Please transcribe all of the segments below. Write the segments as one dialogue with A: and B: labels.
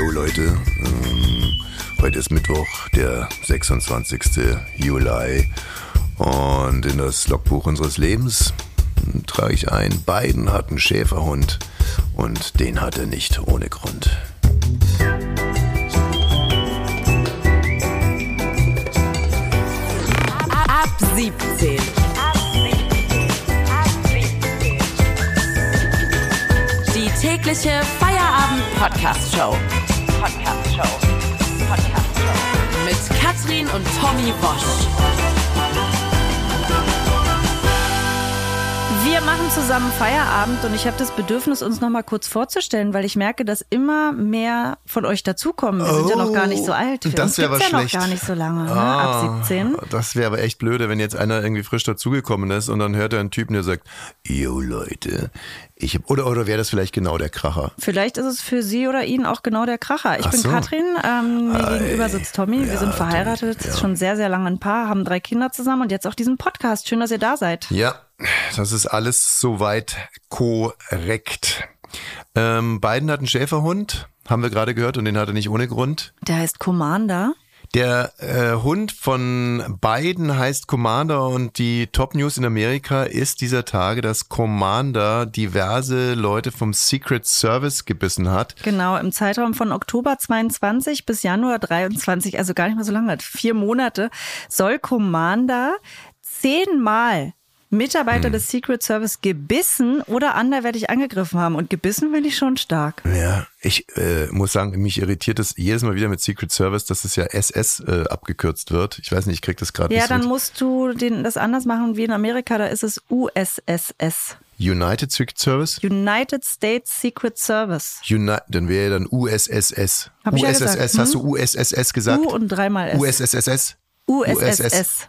A: Jo Leute, ähm, heute ist Mittwoch, der 26. Juli und in das Logbuch unseres Lebens trage ich ein, Biden hat einen Schäferhund und den hat er nicht ohne Grund.
B: Ab 17. Die tägliche Feierabend-Podcast-Show. Podcast Show. Podcast Show. Mit Katrin und Tommy Bosch.
C: Wir machen zusammen Feierabend und ich habe das Bedürfnis, uns noch mal kurz vorzustellen, weil ich merke, dass immer mehr von euch dazukommen. Wir sind ja noch gar nicht so alt. Für
A: Oh, das
C: uns
A: wäre aber
C: ja
A: schlecht.
C: noch gar nicht so lange, ne?
A: Ah,
C: ab 17.
A: Das wäre aber echt blöde, wenn jetzt einer irgendwie frisch dazugekommen ist und dann hört er einen Typen, der sagt, yo Leute, ich hab, oder, oder wäre das vielleicht genau der Kracher?
C: Vielleicht ist es für Sie oder ihn auch genau der Kracher. Ich
A: Ach
C: bin
A: so.
C: Katrin, ähm, mir
A: Ei.
C: gegenüber sitzt Tommy. Wir
A: Ja,
C: sind verheiratet,
A: Tommy, ja.
C: schon sehr, sehr lange ein Paar, haben drei Kinder zusammen und jetzt auch diesen Podcast. Schön, dass ihr da seid.
A: Ja, das ist alles soweit korrekt. Ähm, Biden hat einen Schäferhund, haben wir gerade gehört, und den hat er nicht ohne Grund.
C: Der heißt Commander.
A: Der äh, Hund von Biden heißt Commander und die Top News in Amerika ist dieser Tage, dass Commander diverse Leute vom Secret Service gebissen hat.
C: Genau, im Zeitraum von Oktober 22 bis Januar 23, also gar nicht mal so lange, vier Monate, soll Commander zehnmal Mitarbeiter
A: Hm.
C: des Secret Service gebissen oder anderweitig angegriffen haben. Und gebissen finde ich schon stark.
A: Ja, ich äh, muss sagen, mich irritiert es jedes Mal wieder mit Secret Service, dass es ja SS äh, abgekürzt wird. Ich weiß nicht, ich krieg das gerade
C: Ja,
A: nicht so
C: dann
A: mit.
C: musst du den, das anders machen wie in Amerika, da ist es USSS.
A: United Secret Service?
C: United States Secret Service.
A: Uni dann wäre ja dann USSS.
C: Hab ich ja
A: USSS,
C: gesagt,
A: hast
C: hm?
A: du USSS gesagt?
C: U und dreimal S.
A: USSS?
C: USSS.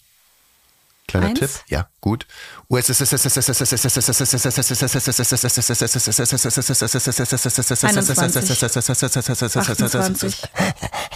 A: Kleiner
C: Eins.
A: Tipp. Ja, gut.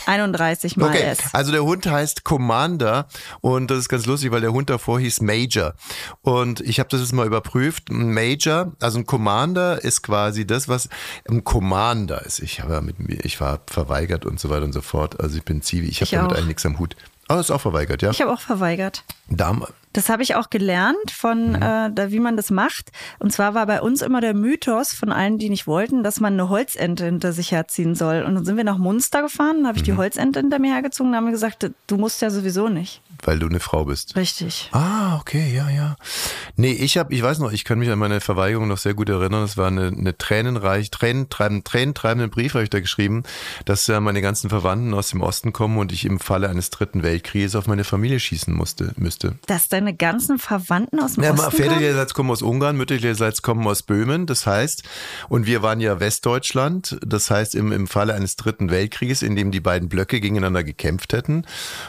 C: 31 mal
A: Okay,
C: S.
A: also der Hund heißt Commander und das ist ganz lustig, weil der Hund davor hieß Major. Und ich habe das jetzt mal überprüft. Ein Major, also ein Commander ist quasi das, was ein Commander ist. Ich habe mit mir, ich war verweigert und so weiter und so fort. Also ich bin Zivi, ich habe damit eigentlich nichts am Hut. Aber ist auch verweigert, ja.
C: Ich habe auch verweigert.
A: Dame.
C: Das habe ich auch gelernt von,
A: Mhm.
C: äh, da, wie man das macht. Und zwar war bei uns immer der Mythos von allen, die nicht wollten, dass man eine Holzente hinter sich herziehen soll. Und dann sind wir nach Munster gefahren, dann habe ich
A: Mhm.
C: die Holzente hinter mir hergezogen und haben gesagt, du musst ja sowieso nicht.
A: Weil du eine Frau bist.
C: Richtig.
A: Ah, okay, ja, ja. Nee, ich habe, ich weiß noch, ich kann mich an meine Verweigerung noch sehr gut erinnern. Es war eine, eine tränenreich, tränentreibende, tränentreibenden Brief habe ich da geschrieben, dass ja meine ganzen Verwandten aus dem Osten kommen und ich im Falle eines dritten Weltkrieges auf meine Familie schießen musste, müsste.
C: Dass deine ganzen Verwandten aus dem
A: Ja,
C: Osten kommen?
A: väterlicherseits kommen aus Ungarn, mütterlicherseits kommen aus Böhmen, das heißt, und wir waren ja Westdeutschland, das heißt im, im Falle eines dritten Weltkrieges, in dem die beiden Blöcke gegeneinander gekämpft hätten,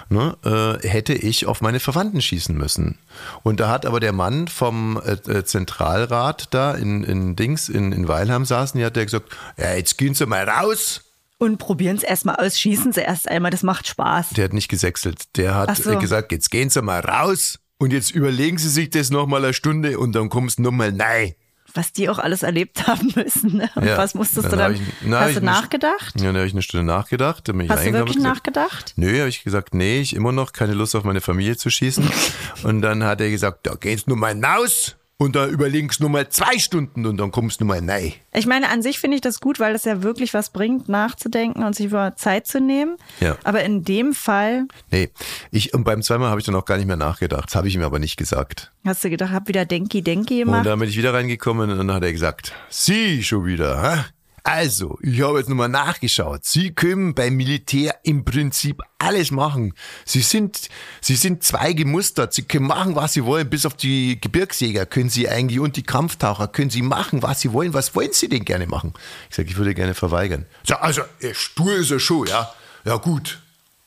A: ne, äh, hätte ich auf meine Verwandten schießen müssen. Und da hat aber der Mann vom äh, äh, Zentralrat da in, in Dings, in, in Weilheim saßen, die hat der gesagt, ja, jetzt gehen Sie mal raus.
C: Und probieren es erstmal aus, schießen sie erst einmal, das macht Spaß.
A: Der hat nicht gesächselt. Der hat
C: so.
A: gesagt, jetzt gehen Sie mal raus und jetzt überlegen Sie sich das noch mal eine Stunde und dann kommst du noch mal nein.
C: Was die auch alles erlebt haben müssen. Ne? Und
A: Ja,
C: was musstest du
A: hab
C: dann?
A: ich- na,
C: hast
A: ich
C: du
A: eine-
C: nachgedacht?
A: Ja, dann habe ich eine Stunde nachgedacht. Dann bin ich
C: Hast du
A: reingegangen
C: wirklich nachgedacht?
A: Nö, habe ich gesagt, nee, ich immer noch keine Lust auf meine Familie zu schießen. und dann hat er gesagt, da geht's nur mal hinaus und da überlegst nur mal zwei Stunden und dann kommst du nur mal nein.
C: Ich meine, an sich finde ich das gut, weil das ja wirklich was bringt, nachzudenken und sich über Zeit zu nehmen.
A: Ja.
C: Aber in dem Fall
A: Nee, ich, und beim zweimal habe ich dann auch gar nicht mehr nachgedacht. Das habe ich ihm aber nicht gesagt.
C: hast du gedacht, hab wieder Denki Denki
A: Und
C: gemacht.
A: dann bin ich wieder reingekommen und dann hat er gesagt, Sie schon wieder, hä? Also, ich habe jetzt nochmal nachgeschaut. Sie können beim Militär im Prinzip alles machen. Sie sind, Sie sind zwei gemustert. Sie können machen, was Sie wollen. Bis auf die Gebirgsjäger können Sie eigentlich und die Kampftaucher können Sie machen, was Sie wollen. Was wollen Sie denn gerne machen? Ich sage, ich würde gerne verweigern. So, also, er stur ist er schon, ja. Ja, gut.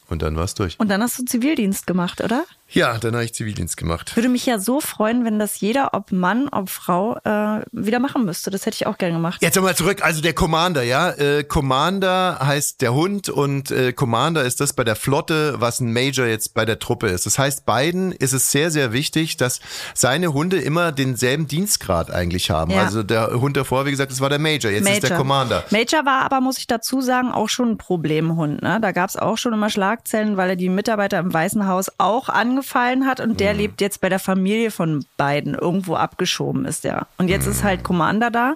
A: und dann war es durch.
C: Und dann hast du Zivildienst gemacht, oder?
A: Ja, dann habe ich Zivildienst gemacht.
C: Würde mich ja so freuen, wenn das jeder, ob Mann, ob Frau, äh, wieder machen müsste. Das hätte ich auch gerne gemacht.
A: Jetzt nochmal zurück, also der Commander, ja. Äh, Commander heißt der Hund und äh, Commander ist das bei der Flotte, was ein Major jetzt bei der Truppe ist. Das heißt, beiden ist es sehr, sehr wichtig, dass seine Hunde immer denselben Dienstgrad eigentlich haben.
C: Ja.
A: Also der Hund davor, wie gesagt, das war der Major, jetzt ist der Commander.
C: Major war aber, muss ich dazu sagen, auch schon ein Problemhund. Ne? Da gab es auch schon immer Schlagzeilen, weil er die Mitarbeiter im Weißen Haus auch angefallen hat und der lebt jetzt bei der Familie von beiden. Irgendwo abgeschoben ist der. Und jetzt ist halt Commander da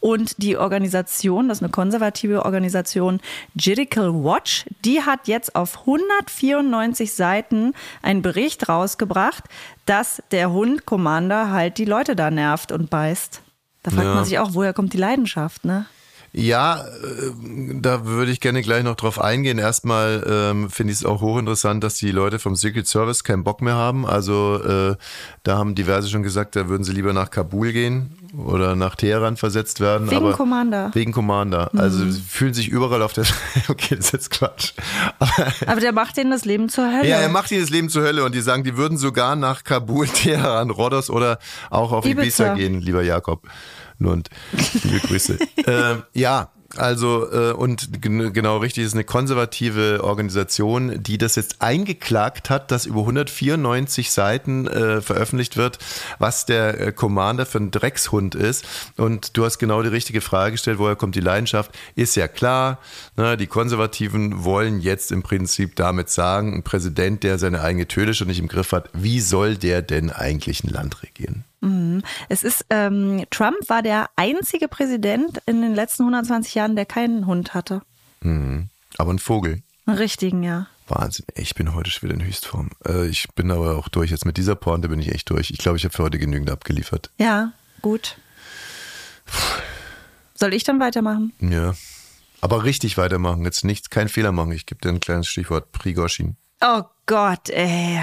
C: und die Organisation, das ist eine konservative Organisation, Judicial Watch, die hat jetzt auf 194 Seiten einen Bericht rausgebracht, dass der Hund Commander halt die Leute da nervt und beißt. Da fragt
A: Ja.
C: man sich auch, woher kommt die Leidenschaft, ne?
A: Ja, äh, da würde ich gerne gleich noch drauf eingehen. Erstmal ähm, finde ich es auch hochinteressant, dass die Leute vom Secret Service keinen Bock mehr haben. Also äh, da haben diverse schon gesagt, da würden sie lieber nach Kabul gehen oder nach Teheran versetzt werden.
C: Wegen Commander.
A: Wegen Commander. Also sie fühlen sich überall auf der... okay, das ist jetzt Quatsch. Aber,
C: Aber der macht denen das Leben zur Hölle.
A: ja, er macht ihnen das Leben zur Hölle und die sagen, die würden sogar nach Kabul, Teheran, Rhodos oder auch auf Ibiza,
C: Ibiza.
A: gehen, lieber Jakob Lund. Liebe Grüße. ähm, ja, also äh, und gen- genau richtig, es ist eine konservative Organisation, die das jetzt eingeklagt hat, dass über 194 Seiten äh, veröffentlicht wird, was der äh, Commander für ein Dreckshund ist. Und du hast genau die richtige Frage gestellt, woher kommt die Leidenschaft? Ist ja klar, ne, die Konservativen wollen jetzt im Prinzip damit sagen, ein Präsident, der seine eigene Töne schon nicht im Griff hat, wie soll der denn eigentlich ein Land regieren?
C: Es ist, ähm, Trump war der einzige Präsident in den letzten 120 Jahren, der keinen Hund hatte.
A: Aber ein Vogel.
C: Einen richtigen, ja.
A: Wahnsinn, ich bin heute schon wieder in Höchstform. Äh, ich bin aber auch durch. Jetzt mit dieser Pointe bin ich echt durch. Ich glaube, ich habe für heute genügend abgeliefert.
C: Ja, gut. Soll ich dann weitermachen?
A: Ja. Aber richtig weitermachen. Jetzt nichts, kein Fehler machen. Ich gebe dir ein kleines Stichwort. Prigoshin.
C: Oh Gott, ey.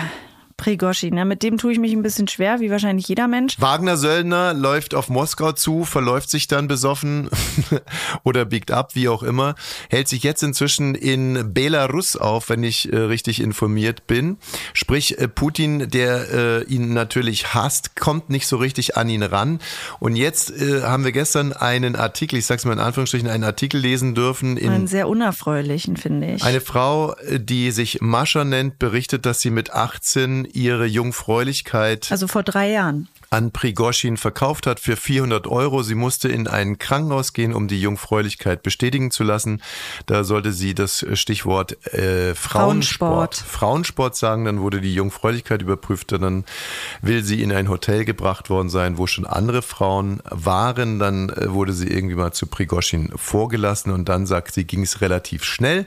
C: Prigoshin, ja, mit dem tue ich mich ein bisschen schwer, wie wahrscheinlich jeder Mensch.
A: Wagner Söldner läuft auf Moskau zu, verläuft sich dann besoffen oder biegt ab, wie auch immer, hält sich jetzt inzwischen in Belarus auf, wenn ich äh, richtig informiert bin. Sprich, äh, Putin, der äh, ihn natürlich hasst, kommt nicht so richtig an ihn ran. Und jetzt äh, haben wir gestern einen Artikel, ich sag's mal in Anführungsstrichen, einen Artikel lesen dürfen in
C: Einen sehr unerfreulichen, finde ich.
A: eine Frau, äh, die sich Mascha nennt, berichtet, dass sie mit 18 ihre Jungfräulichkeit
C: also vor drei Jahren.
A: An Prigoshin verkauft hat für 400 Euro. Sie musste in ein Krankenhaus gehen, um die Jungfräulichkeit bestätigen zu lassen. Da sollte sie das Stichwort äh, Frauensport.
C: Frauensport.
A: Frauensport sagen, dann wurde die Jungfräulichkeit überprüft. und Dann will sie in ein Hotel gebracht worden sein, wo schon andere Frauen waren. Dann äh, wurde sie irgendwie mal zu Prigoshin vorgelassen und dann sagt sie, ging es relativ schnell.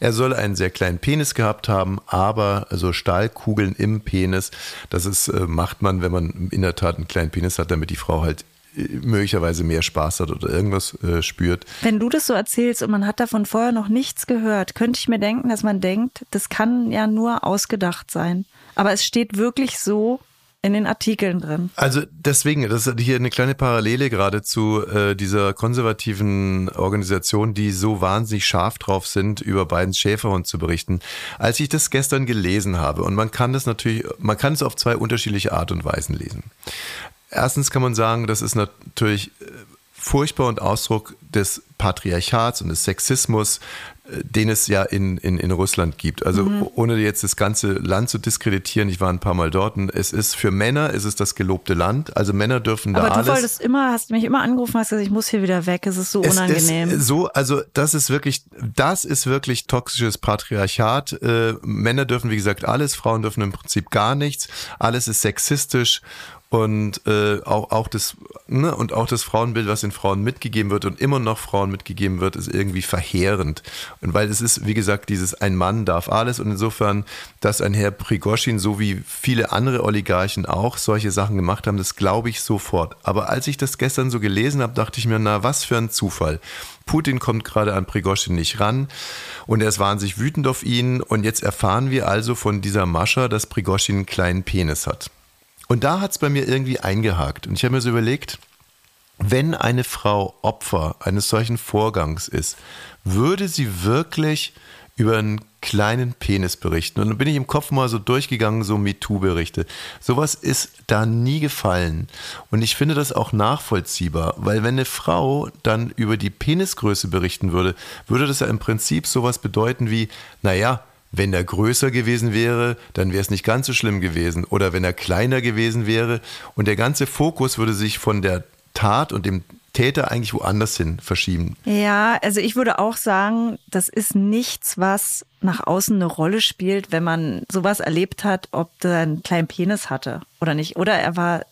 A: Er soll einen sehr kleinen Penis gehabt haben, aber so Stahlkugeln im Penis, das ist, äh, macht man, wenn man in der Tat einen kleinen Penis hat, damit die Frau halt äh, möglicherweise mehr Spaß hat oder irgendwas äh, spürt.
C: Wenn du das so erzählst und man hat davon vorher noch nichts gehört, könnte ich mir denken, dass man denkt, das kann ja nur ausgedacht sein. Aber es steht wirklich so in den Artikeln drin.
A: Also deswegen, das ist hier eine kleine Parallele gerade zu äh, dieser konservativen Organisation, die so wahnsinnig scharf drauf sind, über Bidens Schäferhund zu berichten. Als ich das gestern gelesen habe, und man kann das natürlich, man kann es auf zwei unterschiedliche Art und Weisen lesen. Erstens kann man sagen, das ist natürlich äh, furchtbar und Ausdruck des Patriarchats und des Sexismus, den es ja in, in, in Russland gibt. Also ohne jetzt das ganze Land zu diskreditieren, ich war ein paar Mal dort und es ist für Männer ist es das gelobte Land. Also Männer dürfen da
C: Aber du
A: alles.
C: wolltest immer, hast mich immer angerufen, hast gesagt, ich muss hier wieder weg, es ist so
A: Es
C: unangenehm.
A: ist so, also das ist wirklich, das ist wirklich toxisches Patriarchat. Äh, Männer dürfen, wie gesagt, alles, Frauen dürfen im Prinzip gar nichts. Alles ist sexistisch und äh, auch, auch das ne, und auch das Frauenbild, was den Frauen mitgegeben wird und immer noch Frauen mitgegeben wird, ist irgendwie verheerend. Und weil es ist, wie gesagt, dieses ein Mann darf alles und insofern, dass ein Herr Prigoshin so wie viele andere Oligarchen auch solche Sachen gemacht haben, das glaube ich sofort. Aber als ich das gestern so gelesen habe, dachte ich mir, na was für ein Zufall. Putin kommt gerade an Prigoshin nicht ran und er ist wahnsinnig wütend auf ihn und jetzt erfahren wir also von dieser Mascha, dass Prigoshin einen kleinen Penis hat. Und da hat es bei mir irgendwie eingehakt. Und ich habe mir so überlegt, wenn eine Frau Opfer eines solchen Vorgangs ist, würde sie wirklich über einen kleinen Penis berichten. Und dann bin ich im Kopf mal so durchgegangen, so MeToo-Berichte. Sowas ist da nie gefallen. Und ich finde das auch nachvollziehbar, weil wenn eine Frau dann über die Penisgröße berichten würde, würde das ja im Prinzip sowas bedeuten wie, naja, wenn er größer gewesen wäre, dann wäre es nicht ganz so schlimm gewesen. Oder wenn er kleiner gewesen wäre. Und der ganze Fokus würde sich von der Tat und dem Täter eigentlich woanders hin verschieben.
C: Ja, also ich würde auch sagen, das ist nichts, was nach außen eine Rolle spielt, wenn man sowas erlebt hat, ob der einen kleinen Penis hatte oder nicht. Oder er war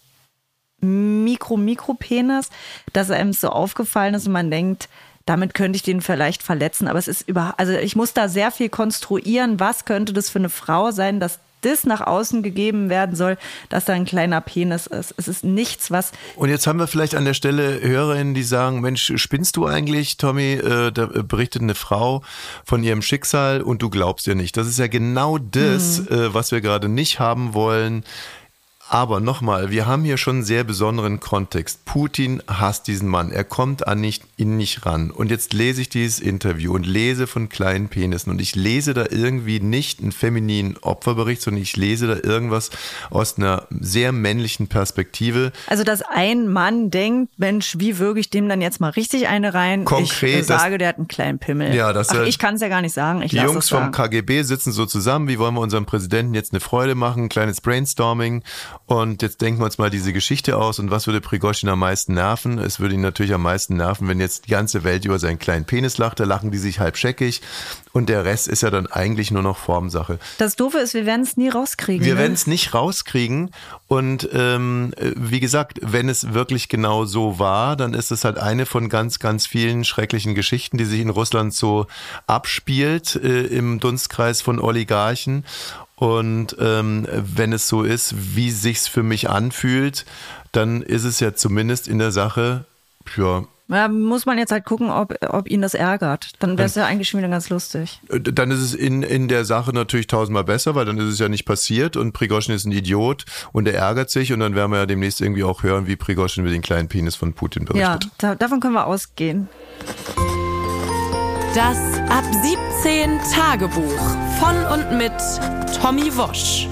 C: Mikro-Mikro-Penis, dass er einem so aufgefallen ist und man denkt, damit könnte ich den vielleicht verletzen. Aber es ist über, also ich muss da sehr viel konstruieren. Was könnte das für eine Frau sein, dass das nach außen gegeben werden soll, dass da ein kleiner Penis ist. Es ist nichts, was.
A: Und jetzt haben wir vielleicht an der Stelle Hörerinnen, die sagen: Mensch, spinnst du eigentlich, Tommy? Äh, da berichtet eine Frau von ihrem Schicksal und du glaubst ihr nicht. Das ist ja genau das, äh, was wir gerade nicht haben wollen. Aber nochmal, wir haben hier schon einen sehr besonderen Kontext. Putin hasst diesen Mann. Er kommt an nicht, ihn nicht ran. Und jetzt lese ich dieses Interview und lese von kleinen Penissen. Und ich lese da irgendwie nicht einen femininen Opferbericht, sondern ich lese da irgendwas aus einer sehr männlichen Perspektive.
C: Also, dass ein Mann denkt, Mensch, wie würge ich dem dann jetzt mal richtig eine rein?
A: Konkret.
C: Ich äh, sage, der hat einen kleinen Pimmel.
A: Ja, das
C: Ach, ich kann es ja gar nicht sagen. Ich
A: die Jungs vom KGB sitzen so zusammen. Wie wollen wir unserem Präsidenten jetzt eine Freude machen? Ein kleines Brainstorming. Und jetzt denken wir uns mal diese Geschichte aus und was würde Prigozhin am meisten nerven? Es würde ihn natürlich am meisten nerven, wenn jetzt die ganze Welt über seinen kleinen Penis lacht, da lachen die sich halb scheckig und der Rest ist ja dann eigentlich nur noch Formsache.
C: Das Doofe ist, wir werden es nie rauskriegen.
A: Wir
C: ne?
A: werden es nicht rauskriegen und ähm, wie gesagt, wenn es wirklich genau so war, dann ist es halt eine von ganz, ganz vielen schrecklichen Geschichten, die sich in Russland so abspielt äh, im Dunstkreis von Oligarchen und ähm, wenn es so ist, wie sich's für mich anfühlt, dann ist es ja zumindest in der Sache, ja.
C: Ja, muss man jetzt halt gucken, ob, ob ihn das ärgert. Dann wäre es ja eigentlich schon wieder ganz lustig.
A: Äh, dann ist es in, in der Sache natürlich tausendmal besser, weil dann ist es ja nicht passiert und Prigoschin ist ein Idiot und er ärgert sich und dann werden wir ja demnächst irgendwie auch hören, wie Prigoschin über den kleinen Penis von Putin berichtet.
C: Ja, da, davon können wir ausgehen.
B: Das Ab 17 Tagebuch von und mit Tommy Wosch.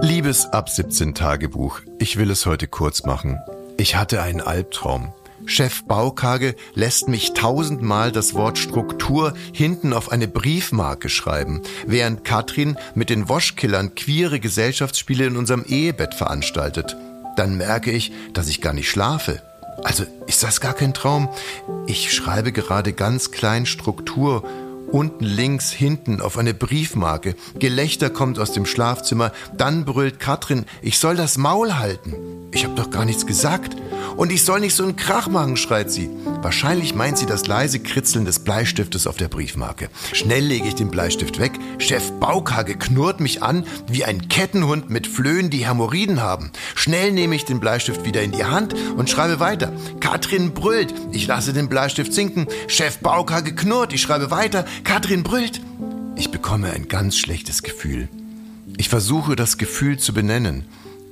A: Liebes Ab 17 Tagebuch, ich will es heute kurz machen. Ich hatte einen Albtraum. Chef Baukage lässt mich tausendmal das Wort Struktur hinten auf eine Briefmarke schreiben, während Katrin mit den Woschkillern queere Gesellschaftsspiele in unserem Ehebett veranstaltet. Dann merke ich, dass ich gar nicht schlafe. Also ist das gar kein Traum? Ich schreibe gerade ganz klein Struktur. Unten links, hinten auf eine Briefmarke. Gelächter kommt aus dem Schlafzimmer. Dann brüllt Katrin, ich soll das Maul halten. Ich habe doch gar nichts gesagt. Und ich soll nicht so einen Krach machen, schreit sie. Wahrscheinlich meint sie das leise Kritzeln des Bleistiftes auf der Briefmarke. Schnell lege ich den Bleistift weg. Chef Baukage knurrt mich an wie ein Kettenhund mit Flöhen, die Hämorrhoiden haben. Schnell nehme ich den Bleistift wieder in die Hand und schreibe weiter. Katrin brüllt. Ich lasse den Bleistift sinken. Chef Baukage knurrt. Ich schreibe weiter. Katrin brüllt. Ich bekomme ein ganz schlechtes Gefühl. Ich versuche das Gefühl zu benennen.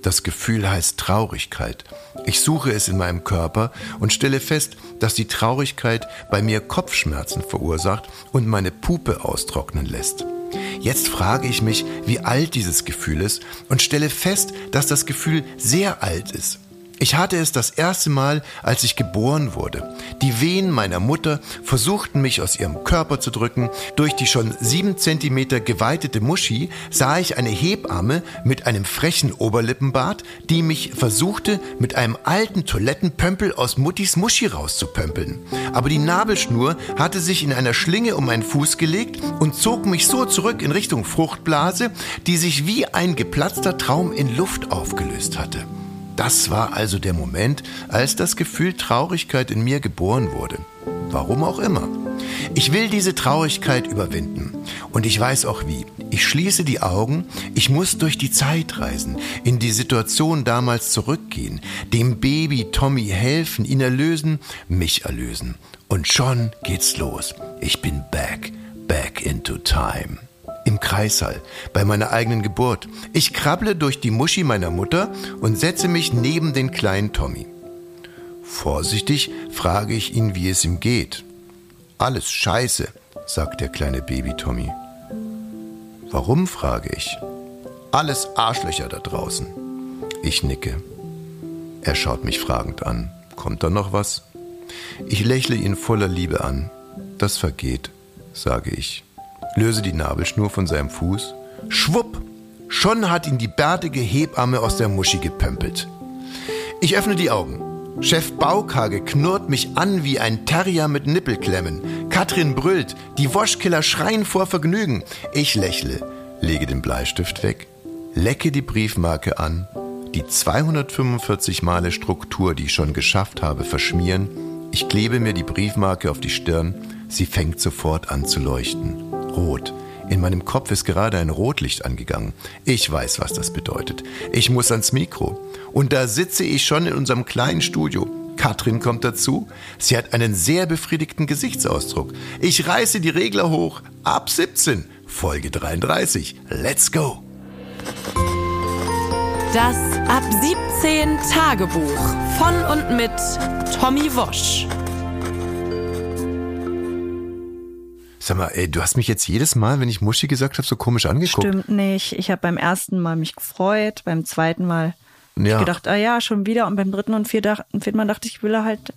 A: Das Gefühl heißt Traurigkeit. Ich suche es in meinem Körper und stelle fest, dass die Traurigkeit bei mir Kopfschmerzen verursacht und meine Pupe austrocknen lässt. Jetzt frage ich mich, wie alt dieses Gefühl ist und stelle fest, dass das Gefühl sehr alt ist. Ich hatte es das erste Mal, als ich geboren wurde. Die Wehen meiner Mutter versuchten mich aus ihrem Körper zu drücken. Durch die schon sieben Zentimeter geweitete Muschi sah ich eine Hebamme mit einem frechen Oberlippenbart, die mich versuchte, mit einem alten Toilettenpömpel aus Muttis Muschi rauszupömpeln. Aber die Nabelschnur hatte sich in einer Schlinge um meinen Fuß gelegt und zog mich so zurück in Richtung Fruchtblase, die sich wie ein geplatzter Traum in Luft aufgelöst hatte. Das war also der Moment, als das Gefühl Traurigkeit in mir geboren wurde. Warum auch immer. Ich will diese Traurigkeit überwinden. Und ich weiß auch wie. Ich schließe die Augen, ich muss durch die Zeit reisen, in die Situation damals zurückgehen, dem Baby Tommy helfen, ihn erlösen, mich erlösen. Und schon geht's los. Ich bin back, back into time im Kreissaal, bei meiner eigenen Geburt. Ich krabble durch die Muschi meiner Mutter und setze mich neben den kleinen Tommy. Vorsichtig frage ich ihn, wie es ihm geht. Alles scheiße, sagt der kleine Baby Tommy. Warum, frage ich. Alles Arschlöcher da draußen. Ich nicke. Er schaut mich fragend an. Kommt da noch was? Ich lächle ihn voller Liebe an. Das vergeht, sage ich. Löse die Nabelschnur von seinem Fuß. Schwupp! Schon hat ihn die bärtige Hebamme aus der Muschi gepömpelt. Ich öffne die Augen. Chef Baukage knurrt mich an wie ein Terrier mit Nippelklemmen. Katrin brüllt, die Woschkiller schreien vor Vergnügen. Ich lächle, lege den Bleistift weg, lecke die Briefmarke an, die 245 Male Struktur, die ich schon geschafft habe, verschmieren. Ich klebe mir die Briefmarke auf die Stirn. Sie fängt sofort an zu leuchten. Rot. In meinem Kopf ist gerade ein Rotlicht angegangen. Ich weiß, was das bedeutet. Ich muss ans Mikro. Und da sitze ich schon in unserem kleinen Studio. Katrin kommt dazu. Sie hat einen sehr befriedigten Gesichtsausdruck. Ich reiße die Regler hoch. Ab 17. Folge 33. Let's go.
B: Das Ab 17 Tagebuch von und mit Tommy Wosch.
A: Sag mal, ey, du hast mich jetzt jedes Mal, wenn ich Muschi gesagt habe, so komisch angeguckt.
C: Stimmt nicht. Ich habe beim ersten Mal mich gefreut, beim zweiten Mal
A: Ja.
C: ich gedacht, ah ja, schon wieder. Und beim dritten und vierten, vierten Mal dachte ich, ich will halt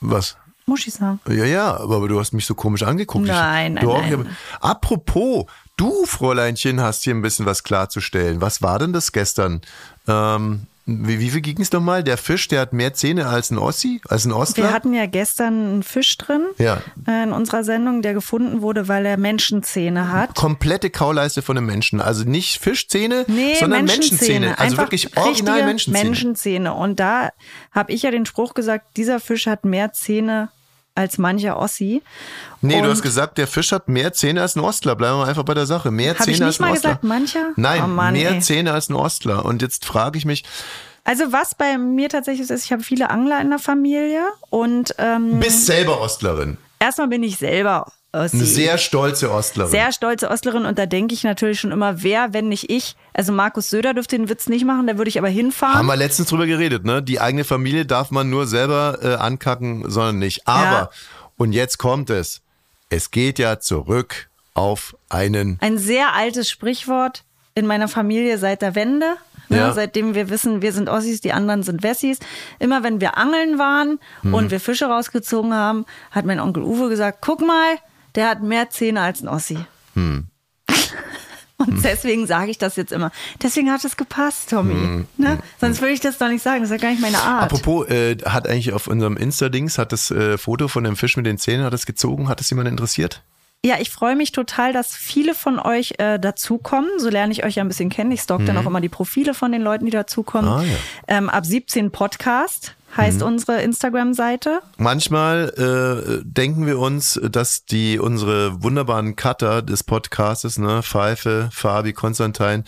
A: Was?
C: Muschi sagen.
A: Ja, ja, aber du hast mich so komisch angeguckt.
C: Nein,
A: ich,
C: nein, nein.
A: Ich hab, apropos, du, Fräuleinchen, hast hier ein bisschen was klarzustellen. Was war denn das gestern? Ähm, wie, wie viel ging es nochmal? Der Fisch, der hat mehr Zähne als ein Ossi, als ein Ostler?
C: Wir hatten ja gestern einen Fisch drin
A: Ja.
C: äh, in unserer Sendung, der gefunden wurde, weil er Menschenzähne hat.
A: Komplette Kauleiste von einem Menschen. Also nicht Fischzähne,
C: Nee,
A: sondern
C: Menschenzähne.
A: Menschenzähne. Also
C: Einfach
A: wirklich original Menschenzähne.
C: Menschenzähne. Und da habe ich ja den Spruch gesagt, dieser Fisch hat mehr Zähne als mancher Ossi.
A: Nee,
C: Und
A: du hast gesagt, der Fisch hat mehr Zähne als ein Ostler. Bleiben wir einfach bei der Sache. Mehr Zähne
C: ich nicht
A: als ein
C: mal
A: Ostler.
C: gesagt, mancher?
A: Nein,
C: Oh Mann,
A: mehr
C: ey.
A: Zähne als ein Ostler. Und jetzt frage ich mich,
C: Also was bei mir tatsächlich ist, ich habe viele Angler in der Familie und ähm,
A: bist selber Ostlerin.
C: erstmal bin ich selber Ossi.
A: Eine sehr stolze Ostlerin.
C: Sehr stolze Ostlerin und da denke ich natürlich schon immer, wer, wenn nicht ich. Also Markus Söder dürfte den Witz nicht machen, da würde ich aber hinfahren.
A: Haben wir letztens drüber geredet, ne? Die eigene Familie darf man nur selber äh, ankacken, sondern nicht. Aber,
C: Ja.
A: und jetzt kommt es. Es geht ja zurück auf einen.
C: Ein sehr altes Sprichwort in meiner Familie seit der Wende. Ne?
A: Ja.
C: Seitdem wir wissen, wir sind Ossis, die anderen sind Wessis. Immer wenn wir angeln waren
A: Hm.
C: und wir Fische rausgezogen haben, hat mein Onkel Uwe gesagt, guck mal, der hat mehr Zähne als ein Ossi.
A: Hm.
C: Und deswegen sage ich das jetzt immer. Deswegen hat es gepasst, Tommy. Ne? Sonst würde ich das doch nicht sagen. Das ist ja gar nicht meine Art.
A: Hm. Apropos, äh, hat eigentlich auf unserem Insta-Dings, hat das äh, Foto von dem Fisch mit den Zähnen, hat das gezogen? Hat das jemand interessiert?
C: Ja, ich freue mich total, dass viele von euch äh, dazukommen. So lerne ich euch ja ein bisschen kennen. Ich stalk dann auch immer die Profile von den Leuten, die dazukommen.
A: Mhm. Ah, ja. Mhm.
C: ähm, ab 17 Podcast heißt unsere Instagram-Seite.
A: Manchmal äh, denken wir uns, dass die unsere wunderbaren Cutter des Podcastes, ne, Pfeife, Fabi, Konstantin,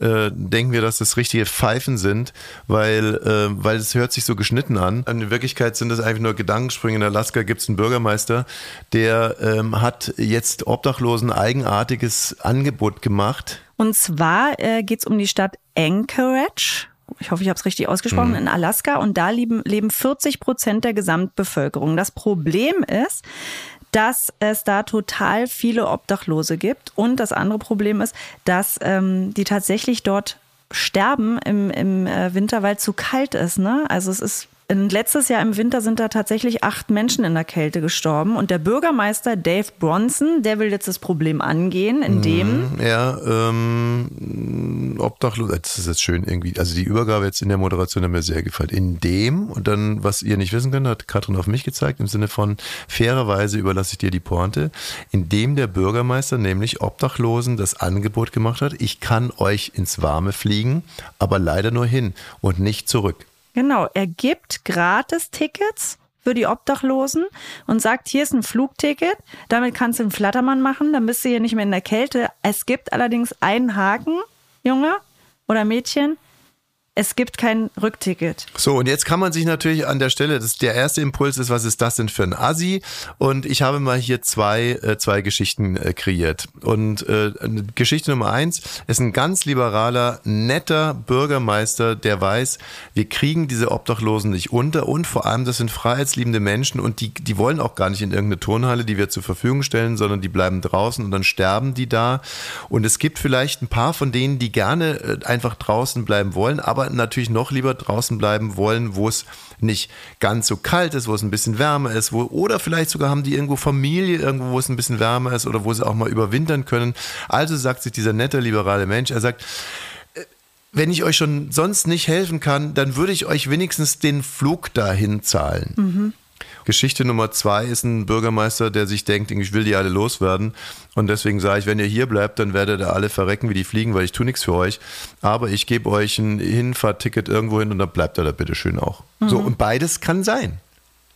A: äh, denken wir, dass das richtige Pfeifen sind, weil äh, weil es hört sich so geschnitten an. In Wirklichkeit sind das einfach nur Gedankensprünge. In Alaska gibt es einen Bürgermeister, der ähm, hat jetzt Obdachlosen eigenartiges Angebot gemacht.
C: Und zwar äh, geht es um die Stadt Anchorage. Ich hoffe, ich habe es richtig ausgesprochen, in Alaska. Und da leben, leben 40 Prozent der Gesamtbevölkerung. Das Problem ist, dass es da total viele Obdachlose gibt. Und das andere Problem ist, dass ähm, die tatsächlich dort sterben im, im äh, Winter, weil es zu kalt ist. Ne? Also es ist letztes Jahr im Winter sind da tatsächlich acht Menschen in der Kälte gestorben. Und der Bürgermeister Dave Bronson, der will jetzt das Problem angehen, indem
A: Ja, ähm, Obdachlos, das ist jetzt schön irgendwie. Also die Übergabe jetzt in der Moderation hat mir sehr gefallen. In dem, und dann, was ihr nicht wissen könnt, hat Katrin auf mich gezeigt, im Sinne von fairerweise überlasse ich dir die Pointe, indem der Bürgermeister nämlich Obdachlosen das Angebot gemacht hat, ich kann euch ins Warme fliegen, aber leider nur hin und nicht zurück.
C: Genau, er gibt Gratis-Tickets für die Obdachlosen und sagt, hier ist ein Flugticket, damit kannst du einen Flattermann machen, dann bist du hier nicht mehr in der Kälte. Es gibt allerdings einen Haken, Junge oder Mädchen, Es gibt kein Rückticket.
A: So, und jetzt kann man sich natürlich an der Stelle, das, der erste Impuls ist, was ist das denn für ein Assi? Und ich habe mal hier zwei, äh, zwei Geschichten äh, kreiert. Und äh, Geschichte Nummer eins ist ein ganz liberaler, netter Bürgermeister, der weiß, wir kriegen diese Obdachlosen nicht unter und vor allem, das sind freiheitsliebende Menschen und die, die wollen auch gar nicht in irgendeine Turnhalle, die wir zur Verfügung stellen, sondern die bleiben draußen und dann sterben die da. Und es gibt vielleicht ein paar von denen, die gerne äh, einfach draußen bleiben wollen, aber natürlich noch lieber draußen bleiben wollen, wo es nicht ganz so kalt ist, wo es ein bisschen wärmer ist, wo, oder vielleicht sogar haben die irgendwo Familie, irgendwo, wo es ein bisschen wärmer ist oder wo sie auch mal überwintern können. Also sagt sich dieser nette, liberale Mensch, er sagt, äh, wenn ich euch schon sonst nicht helfen kann, dann würde ich euch wenigstens den Flug dahin zahlen. Mhm. Geschichte Nummer zwei ist ein Bürgermeister, der sich denkt, ich will die alle loswerden. Und deswegen sage ich, wenn ihr hier bleibt, dann werdet ihr alle verrecken wie die Fliegen, weil ich tue nichts für euch. Aber ich gebe euch ein Hinfahrtticket irgendwo hin und dann bleibt ihr da bitte schön auch. Mhm. So, und beides kann sein.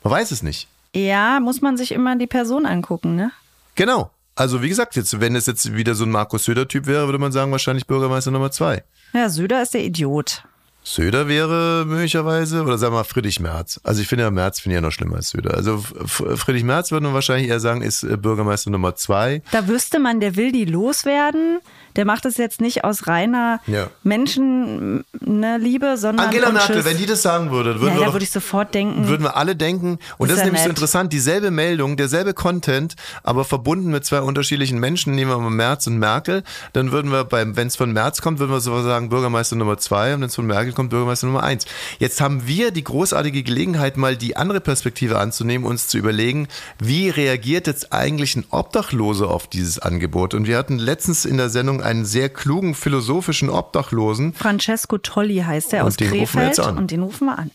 A: Man weiß es nicht.
C: Ja, muss man sich immer die Person angucken, ne?
A: Genau. Also wie gesagt, jetzt, wenn es jetzt wieder so ein Markus Söder-Typ wäre, würde man sagen, wahrscheinlich Bürgermeister Nummer zwei.
C: Ja, Söder ist der Idiot.
A: Söder wäre möglicherweise, oder sagen wir mal Friedrich Merz. Also ich finde ja Merz finde ich ja noch schlimmer als Söder. Also Friedrich Merz würde man wahrscheinlich eher sagen, ist äh, Bürgermeister Nummer zwei.
C: Da wüsste man, der will die loswerden der macht es jetzt nicht aus reiner ja. Menschenliebe, sondern.
A: Angela Merkel, wenn die das sagen würde, würden
C: ja,
A: wir
C: da würde ich sofort denken.
A: Würden wir alle denken. Und das ist, nämlich nett. so interessant. Dieselbe Meldung, derselbe Content, aber verbunden mit zwei unterschiedlichen Menschen. Nehmen wir mal Merz und Merkel. Dann würden wir beim, wenn es von Merz kommt, würden wir so sagen Bürgermeister Nummer zwei und wenn es von Merkel kommt, Bürgermeister Nummer eins. Jetzt haben wir die großartige Gelegenheit, mal die andere Perspektive anzunehmen, uns zu überlegen, wie reagiert jetzt eigentlich ein Obdachloser auf dieses Angebot? Und wir hatten letztens in der Sendung einen sehr klugen philosophischen Obdachlosen.
C: Francesco Tolli heißt er aus Krefeld und den rufen wir an.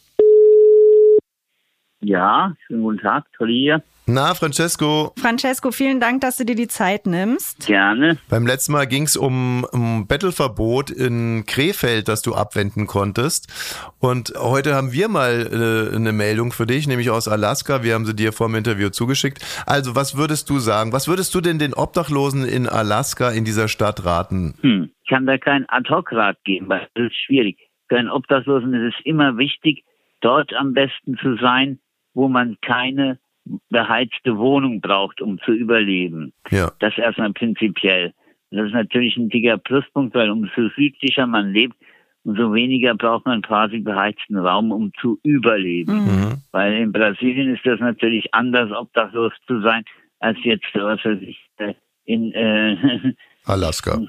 D: Ja, schönen guten Tag, Tolli hier.
A: Na, Francesco.
C: Francesco, vielen Dank, dass du dir die Zeit nimmst.
D: Gerne.
A: Beim letzten Mal ging es um, um Bettelverbot in Krefeld, das du abwenden konntest. Und heute haben wir mal äh, eine Meldung für dich, nämlich aus Alaska. Wir haben sie dir vor dem Interview zugeschickt. Also, was würdest du sagen? Was würdest du denn den Obdachlosen in Alaska in dieser Stadt raten?
D: Hm, ich kann da keinen Ad-Hoc-Rat geben, weil das ist schwierig. Für einen Obdachlosen ist es immer wichtig, dort am besten zu sein, wo man keine beheizte Wohnung braucht, um zu überleben. Ja. Das erstmal prinzipiell. Das ist natürlich ein dicker Pluspunkt, weil umso südlicher man lebt, umso weniger braucht man quasi beheizten Raum, um zu überleben. Mhm. mhm. Weil in Brasilien ist das natürlich anders, obdachlos zu sein, als jetzt, was weiß ich, in äh,
A: Alaska.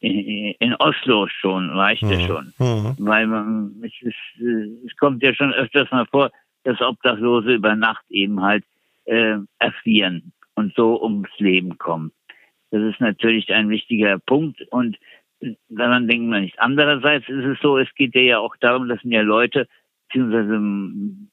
D: In, in Oslo schon, reicht mhm. ja schon. Mhm. Weil man, es, ist, äh, es kommt ja schon öfters mal vor, dass Obdachlose über Nacht eben halt äh, erfrieren und so ums Leben kommen. Das ist natürlich ein wichtiger Punkt und daran denken wir nicht. Andererseits ist es so, es geht ja auch darum, dass ja Leute, beziehungsweise ähm,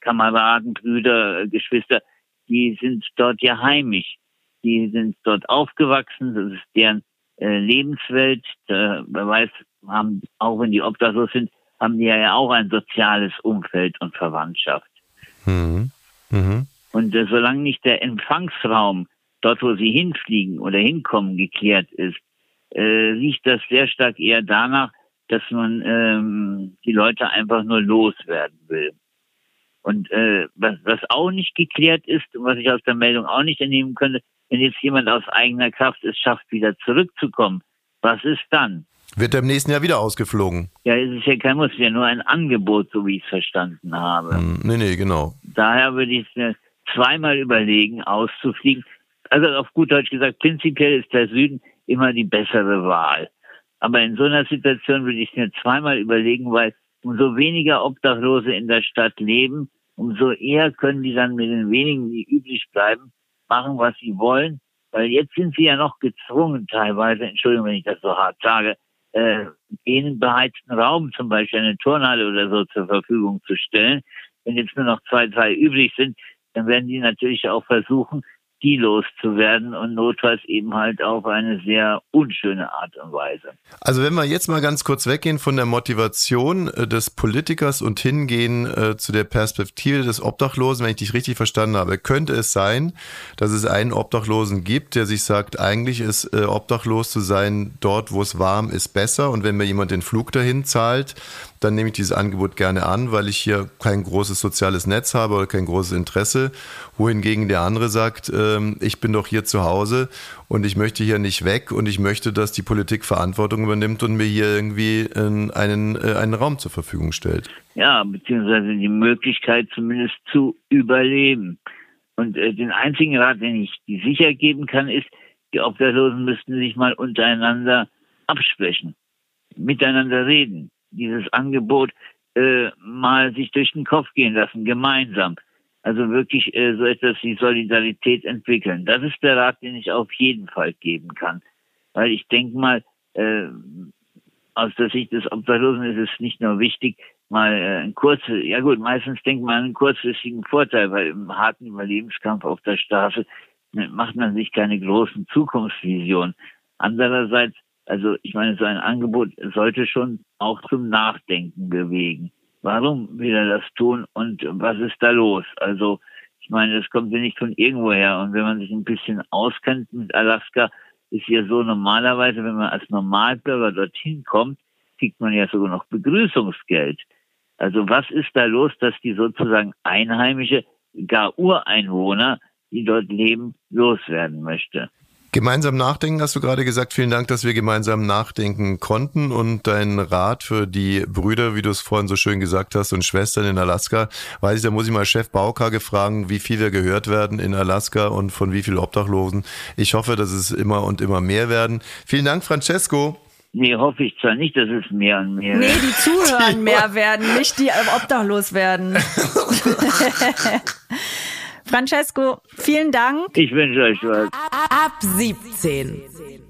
D: Kameraden, Brüder, Geschwister, die sind dort ja heimisch. Die sind dort aufgewachsen, das ist deren äh, Lebenswelt. Äh, wer weiß, haben, auch wenn die obdachlos sind, haben die ja auch ein soziales Umfeld und Verwandtschaft. Mhm. Mhm. Und äh, solange nicht der Empfangsraum dort, wo sie hinfliegen oder hinkommen, geklärt ist, äh, riecht das sehr stark eher danach, dass man ähm, die Leute einfach nur loswerden will. Und äh, was, was auch nicht geklärt ist und was ich aus der Meldung auch nicht entnehmen könnte, wenn jetzt jemand aus eigener Kraft es schafft, wieder zurückzukommen, was ist dann?
A: Wird er im nächsten Jahr wieder ausgeflogen?
D: Ja, es ist ja kein Muss, es ja nur ein Angebot, so wie ich es verstanden habe.
A: Hm, nee, nee, genau.
D: Daher würde ich es zweimal überlegen, auszufliegen. Also auf gut Deutsch gesagt, prinzipiell ist der Süden immer die bessere Wahl. Aber in so einer Situation würde ich mir zweimal überlegen, weil umso weniger Obdachlose in der Stadt leben, umso eher können die dann mit den wenigen, die übrig bleiben, machen, was sie wollen. Weil jetzt sind sie ja noch gezwungen, teilweise, Entschuldigung, wenn ich das so hart sage, äh, beheizten Raum, zum Beispiel eine Turnhalle oder so zur Verfügung zu stellen. Wenn jetzt nur noch zwei, drei übrig sind, dann werden die natürlich auch versuchen, die loszuwerden und notfalls eben halt auf eine sehr unschöne Art und Weise.
A: Also wenn wir jetzt mal ganz kurz weggehen von der Motivation äh, des Politikers und hingehen äh, zu der Perspektive des Obdachlosen, wenn ich dich richtig verstanden habe, könnte es sein, dass es einen Obdachlosen gibt, der sich sagt, eigentlich ist äh, obdachlos zu sein dort, wo es warm ist, besser und wenn mir jemand den Flug dahin zahlt, dann nehme ich dieses Angebot gerne an, weil ich hier kein großes soziales Netz habe oder kein großes Interesse. Wohingegen der andere sagt, ähm, ich bin doch hier zu Hause und ich möchte hier nicht weg und ich möchte, dass die Politik Verantwortung übernimmt und mir hier irgendwie einen, äh, einen Raum zur Verfügung stellt.
D: Ja, beziehungsweise die Möglichkeit zumindest zu überleben. Und äh, den einzigen Rat, den ich die sicher geben kann, ist, die Obdachlosen müssten sich mal untereinander absprechen, miteinander reden dieses Angebot äh, mal sich durch den Kopf gehen lassen, gemeinsam. Also wirklich äh, so etwas wie Solidarität entwickeln. Das ist der Rat, den ich auf jeden Fall geben kann. Weil ich denke mal, äh, aus der Sicht des Obdachlosen ist es nicht nur wichtig, mal äh, ein kurze, ja gut, meistens denkt man einen kurzfristigen Vorteil, weil im harten Überlebenskampf auf der Straße ne, macht man sich keine großen Zukunftsvisionen. Andererseits also ich meine, so ein Angebot sollte schon auch zum Nachdenken bewegen. Warum will er das tun und was ist da los? Also ich meine, das kommt ja nicht von irgendwoher. Und wenn man sich ein bisschen auskennt mit Alaska, ist ja so normalerweise, wenn man als Normalbürger dorthin kommt, kriegt man ja sogar noch Begrüßungsgeld. Also was ist da los, dass die sozusagen Einheimische, gar Ureinwohner, die dort leben, loswerden möchte?
A: Gemeinsam nachdenken, hast du gerade gesagt. Vielen Dank, dass wir gemeinsam nachdenken konnten und dein Rat für die Brüder, wie du es vorhin so schön gesagt hast, und Schwestern in Alaska. Weiß ich, da muss ich mal Chef Baukage fragen, wie viele gehört werden in Alaska und von wie vielen Obdachlosen. Ich hoffe, dass es immer und immer mehr werden. Vielen Dank, Francesco.
D: Nee, hoffe ich zwar nicht, dass es mehr und mehr
C: Nee, die Zuhörer mehr werden, nicht die obdachlos werden. Francesco, vielen Dank.
D: Ich wünsche euch was.
B: Ab 17.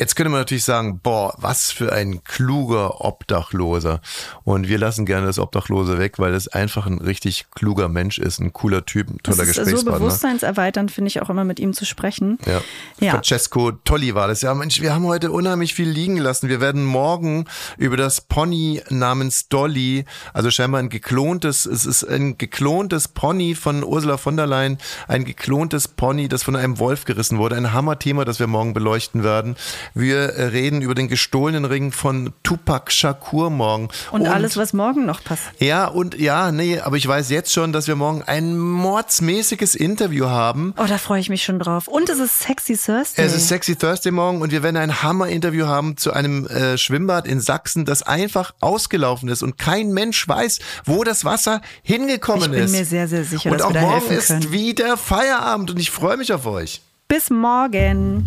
A: Jetzt könnte man natürlich sagen, boah, was für ein kluger Obdachloser. Und wir lassen gerne das Obdachlose weg, weil das einfach ein richtig kluger Mensch ist, ein cooler Typ, ein toller das ist Gesprächspartner.
C: So bewusstseinserweiternd finde ich auch immer mit ihm zu sprechen.
A: Ja. ja. Francesco Tolli war das. Ja, Mensch, wir haben heute unheimlich viel liegen lassen. Wir werden morgen über das Pony namens Dolly, also scheinbar ein geklontes, es ist ein geklontes Pony von Ursula von der Leyen, ein geklontes Pony, das von einem Wolf gerissen wurde. Ein Hammerthema, das wir morgen beleuchten werden. Wir reden über den gestohlenen Ring von Tupac Shakur morgen.
C: Und, und alles, was morgen noch passiert.
A: Ja, und ja, nee, aber ich weiß jetzt schon, dass wir morgen ein mordsmäßiges Interview haben.
C: Oh, da freue ich mich schon drauf. Und es ist Sexy Thursday.
A: Es ist Sexy Thursday morgen und wir werden ein Hammer-Interview haben zu einem äh, Schwimmbad in Sachsen, das einfach ausgelaufen ist und kein Mensch weiß, wo das Wasser hingekommen ist. Ich
C: bin mir sehr, sehr sicher,
A: und
C: dass
A: auch
C: wir da
A: morgen
C: ist
A: können. wieder Feierabend und ich freue mich auf euch.
C: Bis morgen.